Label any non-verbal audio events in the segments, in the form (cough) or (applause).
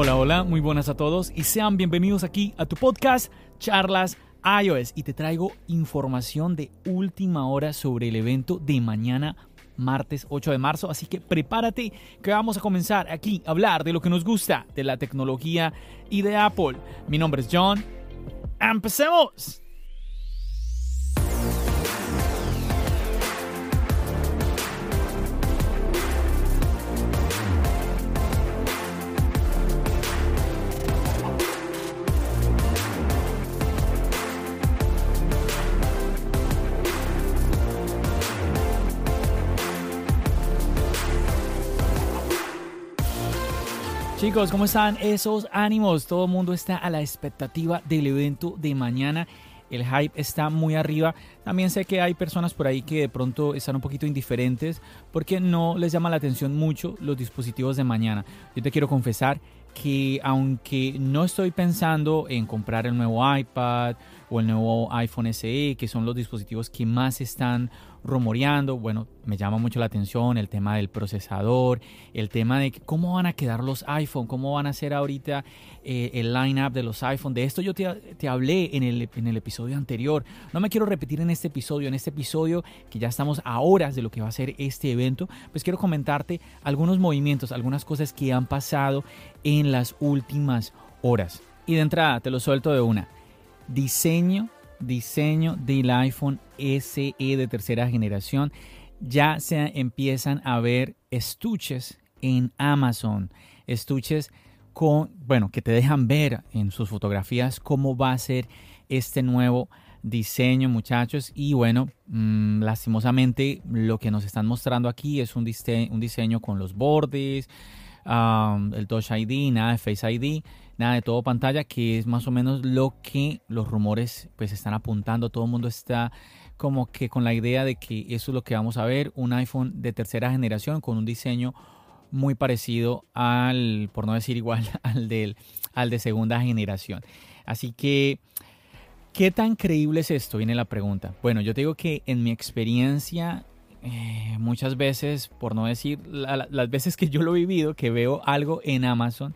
Hola, hola, muy buenas a todos y sean bienvenidos aquí a tu podcast Charlas iOS y te traigo información de última hora sobre el evento de mañana martes 8 de marzo, así que prepárate que vamos a comenzar aquí a hablar de lo que nos gusta, de la tecnología y de Apple. Mi nombre es John. ¡Empecemos! Chicos, ¿cómo están esos ánimos? Todo el mundo está a la expectativa del evento de mañana. El hype está muy arriba. También sé que hay personas por ahí que de pronto están un poquito indiferentes porque no les llama la atención mucho los dispositivos de mañana. Yo te quiero confesar que aunque no estoy pensando en comprar el nuevo iPad o el nuevo iPhone SE, que son los dispositivos que más están rumoreando, bueno, me llama mucho la atención el tema del procesador, el tema de cómo van a quedar los iPhone, cómo van a ser ahorita eh, el lineup de los iPhone. De esto yo te, hablé en el, en el episodio anterior. No me quiero repetir en este episodio, en este episodio que ya estamos a horas de lo que va a ser este evento, pues quiero comentarte algunos movimientos, algunas cosas que han pasado en las últimas horas. Y de entrada, te lo suelto de una. Diseño, diseño del iPhone SE de tercera generación. Ya se empiezan a ver estuches en Amazon. Estuches con, bueno, que te dejan ver en sus fotografías cómo va a ser este nuevo diseño, muchachos. Y bueno, mm, lastimosamente lo que nos están mostrando aquí es un, diseño con los bordes, el Touch ID, nada de Face ID, nada de todo pantalla, que es más o menos lo que los rumores pues están apuntando. Todo el mundo está como que con la idea de que eso es lo que vamos a ver, un iPhone de tercera generación con un diseño muy parecido al, por no decir igual, (laughs) al, del, al de segunda generación. Así que, ¿qué tan creíble es esto? Viene la pregunta. Bueno, yo te digo que en mi experiencia eh, muchas veces, por no decir las veces que yo lo he vivido, que veo algo en Amazon,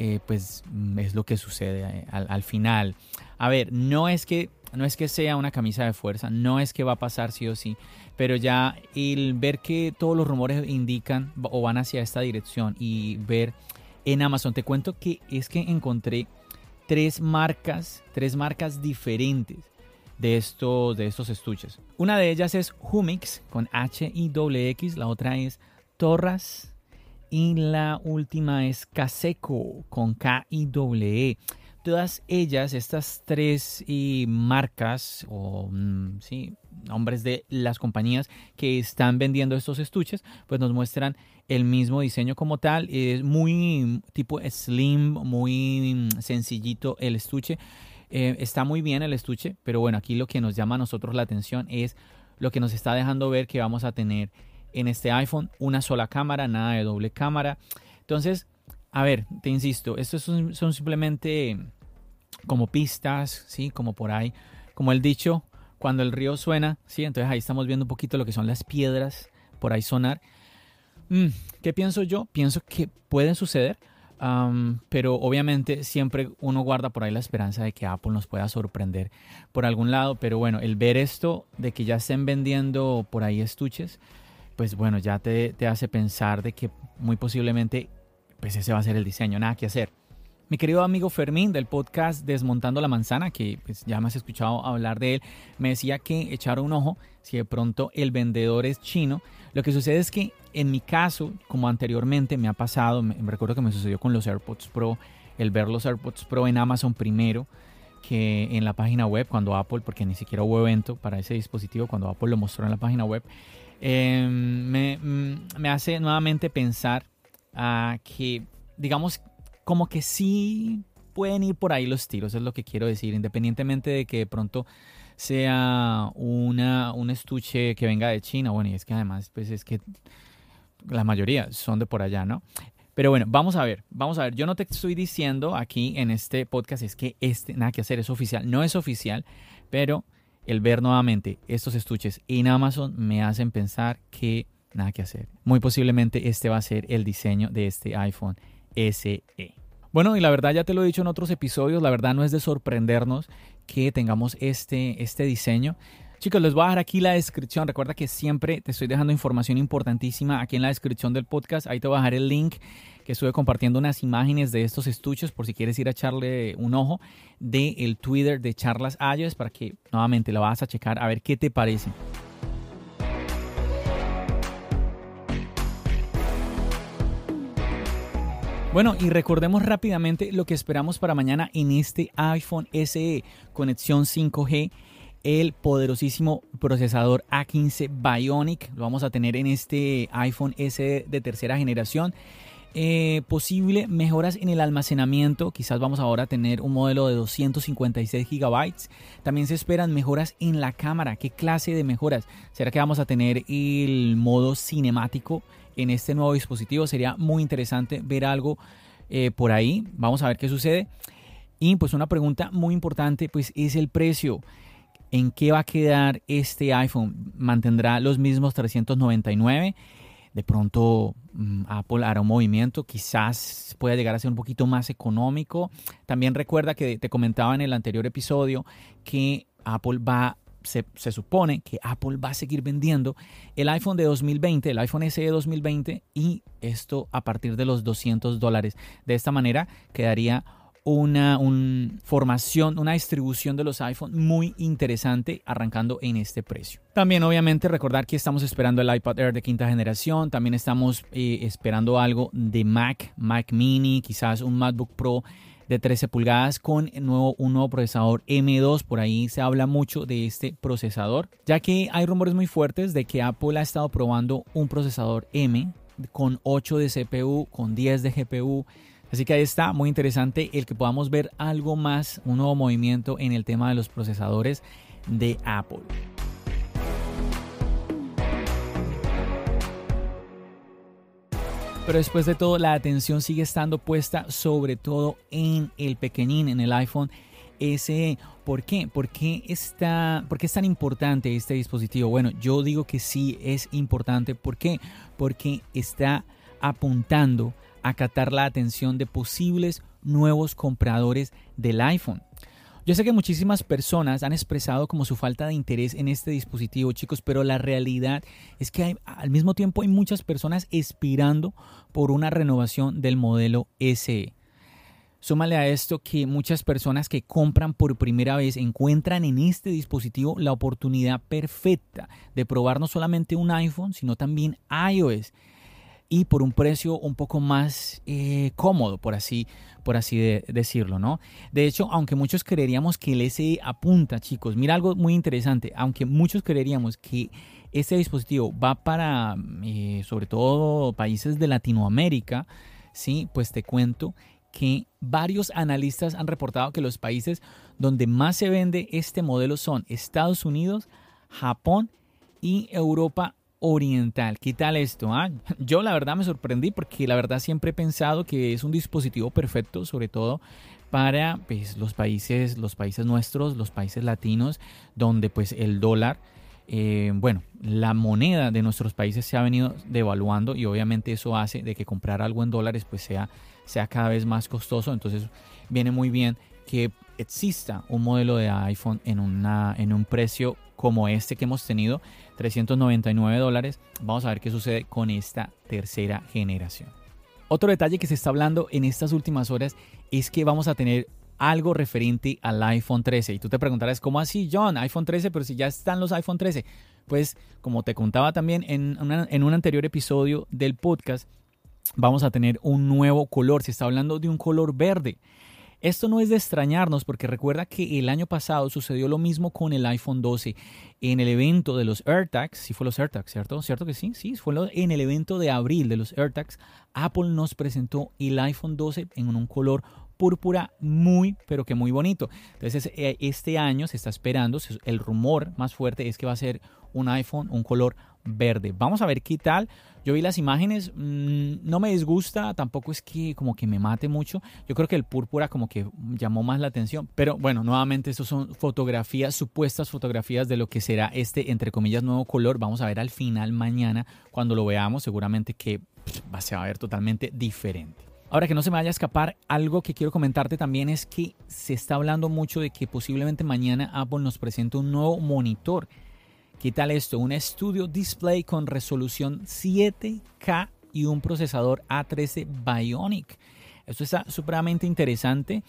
eh, pues mm, es lo que sucede eh, al, final. A ver, no es que no es que sea una camisa de fuerza, no es que va a pasar sí o sí, pero ya el ver que todos los rumores indican o van hacia esta dirección y ver en Amazon, te cuento que es que encontré tres marcas, tres marcas diferentes de estos, de estos estuches. Una de ellas es Humix con H y X, la otra es Torras y la última es Caseco con K y E. Todas ellas, estas tres marcas o mm, sí, nombres de las compañías que están vendiendo estos estuches, pues nos muestran el mismo diseño como tal. Es muy tipo slim, muy mm, sencillito el estuche. Eh, está muy bien el estuche, pero bueno, aquí lo que nos llama a nosotros la atención es lo que nos está dejando ver que vamos a tener en este iPhone una sola cámara, nada de doble cámara. Entonces, a ver, te insisto, estos son, simplemente como pistas, ¿sí? Como por ahí, como el dicho, cuando el río suena, ¿sí? Entonces ahí estamos viendo un poquito lo que son las piedras por ahí sonar. Mm, ¿Qué pienso yo? Pienso que pueden suceder pero obviamente siempre uno guarda por ahí la esperanza de que Apple nos pueda sorprender por algún lado. Pero bueno, el ver esto de que ya estén vendiendo por ahí estuches, pues bueno, ya te, te hace pensar de que muy posiblemente pues ese va a ser el diseño, nada que hacer. Mi querido amigo Fermín del podcast Desmontando la Manzana, que pues, ya me has escuchado hablar de él, me decía que echara un ojo si de pronto el vendedor es chino. Lo que sucede es que en mi caso, como anteriormente me ha pasado, me, recuerdo que me sucedió con los AirPods Pro, el ver los AirPods Pro en Amazon primero que en la página web, cuando Apple, porque ni siquiera hubo evento para ese dispositivo, cuando Apple lo mostró en la página web, em, me, mm, me, hace nuevamente pensar a que, digamos, como que sí pueden ir por ahí los tiros, es lo que quiero decir, independientemente de que de pronto sea una, un estuche que venga de China, bueno, y es que además, pues es que la mayoría son de por allá, ¿no? Pero bueno, vamos a ver, vamos a ver. Yo no te estoy diciendo aquí en este podcast es que este, nada que hacer, es oficial. No es oficial, pero el ver nuevamente estos estuches en Amazon me hacen pensar que nada que hacer. Muy posiblemente este va a ser el diseño de este iPhone SE. Bueno, y la verdad ya te lo he dicho en otros episodios, la verdad no es de sorprendernos que tengamos este, este diseño. Chicos, les voy a dejar aquí la descripción. Recuerda que siempre te estoy dejando información importantísima aquí en la descripción del podcast. Ahí te voy a dejar el link que estuve compartiendo unas imágenes de estos estuches por si quieres ir a echarle un ojo del el Twitter de Charlas Ayes para que nuevamente lo vas a checar a ver qué te parece. Bueno, y recordemos rápidamente lo que esperamos para mañana en este iPhone SE, conexión 5G, el poderosísimo procesador A15 Bionic, lo vamos a tener en este iPhone SE de tercera generación. Eh, posible mejoras en el almacenamiento. Quizás vamos ahora a tener un modelo de 256 GB. También se esperan mejoras en la cámara. ¿Qué clase de mejoras? ¿Será que vamos a tener el modo cinemático en este nuevo dispositivo? Sería muy interesante ver algo eh, por ahí. Vamos a ver qué sucede. Y pues una pregunta muy importante pues es el precio. ¿En qué va a quedar este iPhone? ¿Mantendrá los mismos 399? de pronto mm, Apple hará un movimiento, quizás pueda llegar a ser un poquito más económico. También recuerda que te comentaba en el anterior episodio que Apple va, se, supone que Apple va a seguir vendiendo el iPhone de 2020, el iPhone SE 2020 y esto a partir de los 200 dólares. De esta manera quedaría una, formación, una distribución de los iPhone muy interesante arrancando en este precio. También obviamente recordar que estamos esperando el iPad Air de quinta generación, también estamos eh, esperando algo de Mac, Mac mini, quizás un MacBook Pro de 13 pulgadas con nuevo, un nuevo procesador M2. Por ahí se habla mucho de este procesador, ya que hay rumores muy fuertes de que Apple ha estado probando un procesador M con 8 de CPU, con 10 de GPU Así que ahí está, muy interesante el que podamos ver algo más, un nuevo movimiento en el tema de los procesadores de Apple. Pero después de todo, la atención sigue estando puesta sobre todo en el pequeñín, en el iPhone SE. ¿Por qué? ¿Por qué, está, ¿Por qué es tan importante este dispositivo? Bueno, yo digo que sí es importante. ¿Por qué? Porque está apuntando acatar la atención de posibles nuevos compradores del iPhone. Yo sé que muchísimas personas han expresado como su falta de interés en este dispositivo, chicos, pero la realidad es que al mismo tiempo hay muchas personas expirando por una renovación del modelo SE. Súmale a esto que muchas personas que compran por primera vez encuentran en este dispositivo la oportunidad perfecta de probar no solamente un iPhone, sino también iOS y por un precio un poco más eh, cómodo, por así, por así decirlo, ¿no? De hecho, aunque muchos creeríamos que el SE apunta, chicos, mira algo muy interesante, aunque muchos creeríamos que este dispositivo va para, eh, sobre todo, países de Latinoamérica, sí, pues te cuento que varios analistas han reportado que los países donde más se vende este modelo son Estados Unidos, Japón y Europa oriental. ¿Qué tal esto? Ah? (laughs) Yo la verdad me sorprendí porque la verdad siempre he pensado que es un dispositivo perfecto, sobre todo para pues, los países, los países nuestros, los países latinos, donde pues el dólar, eh, bueno, la moneda de nuestros países se ha venido devaluando y obviamente eso hace de que comprar algo en dólares pues sea, sea cada vez más costoso. Entonces viene muy bien que exista un modelo de iPhone en, una, en un precio como este que hemos tenido, 399 dólares. Vamos a ver qué sucede con esta tercera generación. Otro detalle que se está hablando en estas últimas horas es que vamos a tener algo referente al iPhone 13. Y tú te preguntarás, ¿cómo así, John? iPhone 13, pero si ya están los iPhone 13. Pues como te contaba también en, en un anterior episodio del podcast, vamos a tener un nuevo color. Se está hablando de un color verde. Esto no es de extrañarnos porque recuerda que el año pasado sucedió lo mismo con el iPhone 12 en el evento de los AirTags, sí fue los AirTags, ¿cierto? ¿Cierto que sí? Sí, fue en el evento de abril de los AirTags. Apple nos presentó el iPhone 12 en un color púrpura muy, pero que muy bonito. Entonces, eh, este año se está esperando, el rumor más fuerte es que va a ser un iPhone, un color verde. Vamos a ver qué tal. Yo vi las imágenes, mm, no me disgusta, tampoco es que como que me mate mucho. Yo creo que el púrpura como que llamó más la atención. Pero bueno, nuevamente estos son fotografías, supuestas fotografías de lo que será este, entre comillas, nuevo color. Vamos a ver al final mañana, cuando lo veamos, seguramente que se va a ver totalmente diferente. Ahora que no se me vaya a escapar, algo que quiero comentarte también es que se está hablando mucho de que posiblemente mañana Apple nos presente un nuevo monitor. ¿Qué tal esto? Un Studio Display con resolución 7K y un procesador A13 Bionic. Esto está supremamente interesante.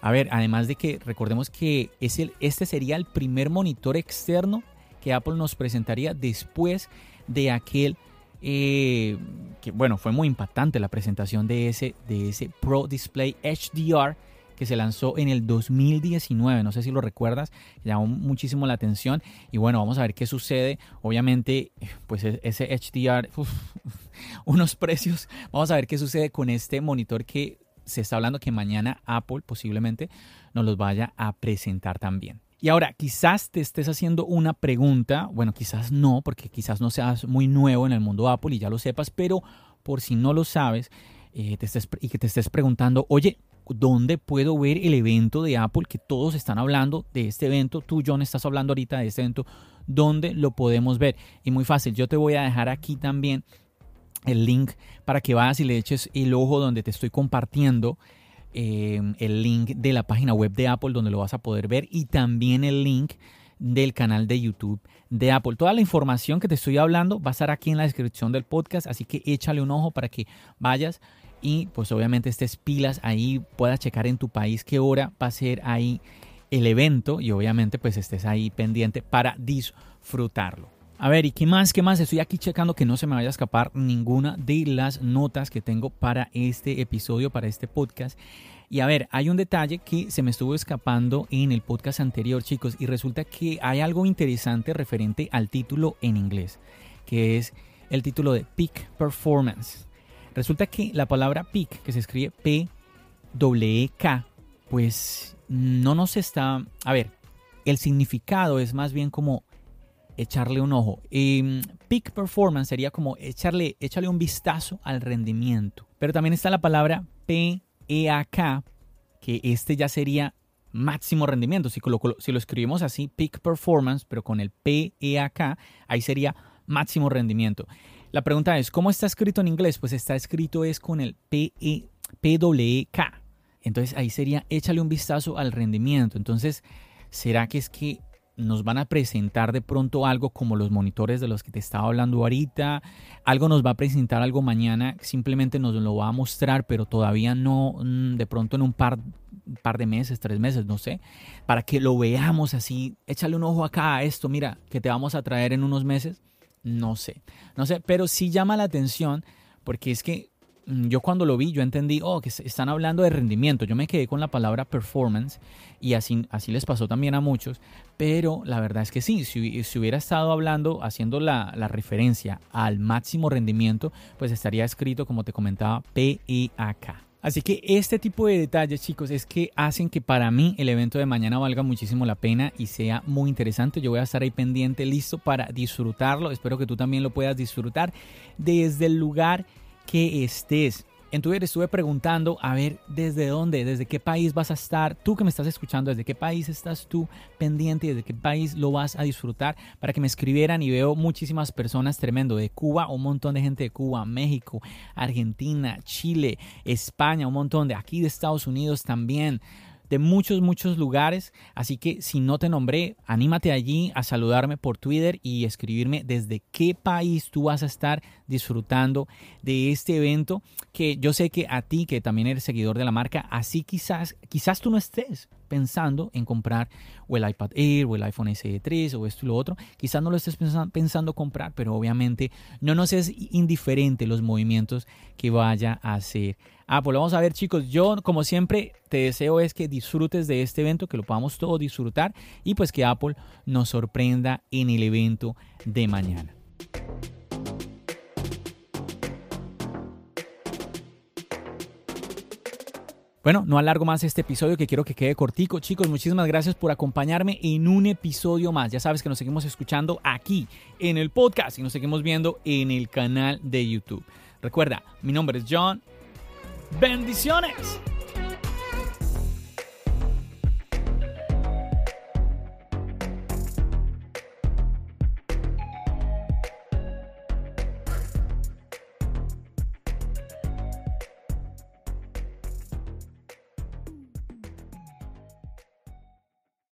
A ver, además de que recordemos que es el, este sería el primer monitor externo que Apple nos presentaría después de aquel eh, que bueno, fue muy impactante la presentación de ese, de ese Pro Display HDR que se lanzó en el 2019, no sé si lo recuerdas, llamó muchísimo la atención y bueno, vamos a ver qué sucede. Obviamente, pues e-, ese HDR, (laughs) unos precios, vamos a ver qué sucede con este monitor que se está hablando que mañana Apple posiblemente nos los vaya a presentar también. Y ahora, quizás te estés haciendo una pregunta, bueno, quizás no, porque quizás no seas muy nuevo en el mundo Apple y ya lo sepas, pero por si no lo sabes eh, te estés, y que te estés preguntando, oye, ¿dónde puedo ver el evento de Apple? Que todos están hablando de este evento, tú, John, estás hablando ahorita de este evento, ¿dónde lo podemos ver? Y muy fácil, yo te voy a dejar aquí también el link para que vayas y le eches el ojo donde te estoy compartiendo Em, el link de la página web de Apple donde lo vas a poder ver y también el link del canal de YouTube de Apple. Toda la información que te estoy hablando va a estar aquí en la descripción del podcast, así que échale un ojo para que vayas y pues obviamente estés pilas ahí, puedas checar en tu país qué hora va a ser ahí el evento y obviamente pues estés ahí pendiente para disfrutarlo. A ver, ¿y qué más? ¿Qué más? Estoy aquí checando que no se me vaya a escapar ninguna de las notas que tengo para este episodio, para este podcast. Y a ver, hay un detalle que se me estuvo escapando en el podcast anterior, chicos, y resulta que hay algo interesante referente al título en inglés, que es el título de Peak Performance. Resulta que la palabra peak, que se escribe P-W-K, pues no nos está... A ver, el significado es más bien como echarle un ojo. Y peak performance sería como echarle, un vistazo al rendimiento. Pero también está la palabra PEAK, que este ya sería máximo rendimiento. Si lo, si lo escribimos así, peak performance, pero con el PEAK, ahí sería máximo rendimiento. La pregunta es, ¿cómo está escrito en inglés? Pues está escrito es con el PE, PWK. Entonces ahí sería échale un vistazo al rendimiento. Entonces, ¿será que es que nos van a presentar de pronto algo como los monitores de los que te estaba hablando ahorita, algo nos va a presentar algo mañana, simplemente nos lo va a mostrar, pero todavía no, mm, de pronto en un par, par de meses, tres meses, no sé, para que lo veamos así, échale un ojo acá a esto, mira, que te vamos a traer en unos meses, no sé, no sé, pero sí llama la atención porque es que Mm, yo cuando lo vi, yo entendí, oh, que están hablando de rendimiento. Yo me quedé con la palabra performance y así, así les pasó también a muchos. Pero la verdad es que sí, si, hubiera estado hablando, haciendo la, la, referencia al máximo rendimiento, pues estaría escrito, como te comentaba, PIAK. Así que este tipo de detalles, chicos, es que hacen que para mí el evento de mañana valga muchísimo la pena y sea muy interesante. Yo voy a estar ahí pendiente, listo para disfrutarlo. Espero que tú también lo puedas disfrutar desde el lugar que estés. En Twitter estuve preguntando, a ver, ¿desde dónde? ¿Desde qué país vas a estar? Tú que me estás escuchando, ¿desde qué país estás tú pendiente? ¿Desde qué país lo vas a disfrutar? Para que me escribieran y veo muchísimas personas tremendo. De Cuba, un montón de gente de Cuba, México, Argentina, Chile, España, un montón de aquí de Estados Unidos también de muchos, muchos lugares. Así que si no te nombré, anímate allí a saludarme por Twitter y escribirme desde qué país tú vas a estar disfrutando de este evento que yo sé que a ti, que también eres seguidor de la marca, así quizás, quizás tú no estés pensando en comprar o el iPad Air o el iPhone SE 3 o esto y lo otro. Quizás no lo estés pensando, comprar, pero obviamente no nos es indiferente los movimientos que vaya a hacer Apple. Vamos a ver chicos, yo como siempre te deseo es que disfrutes de este evento, que lo podamos todos disfrutar y pues que Apple nos sorprenda en el evento de mañana. Bueno, no alargo más este episodio que quiero que quede cortico. Chicos, muchísimas gracias por acompañarme en un episodio más. Ya sabes que nos seguimos escuchando aquí en el podcast y nos seguimos viendo en el canal de YouTube. Recuerda, mi nombre es John. Bendiciones.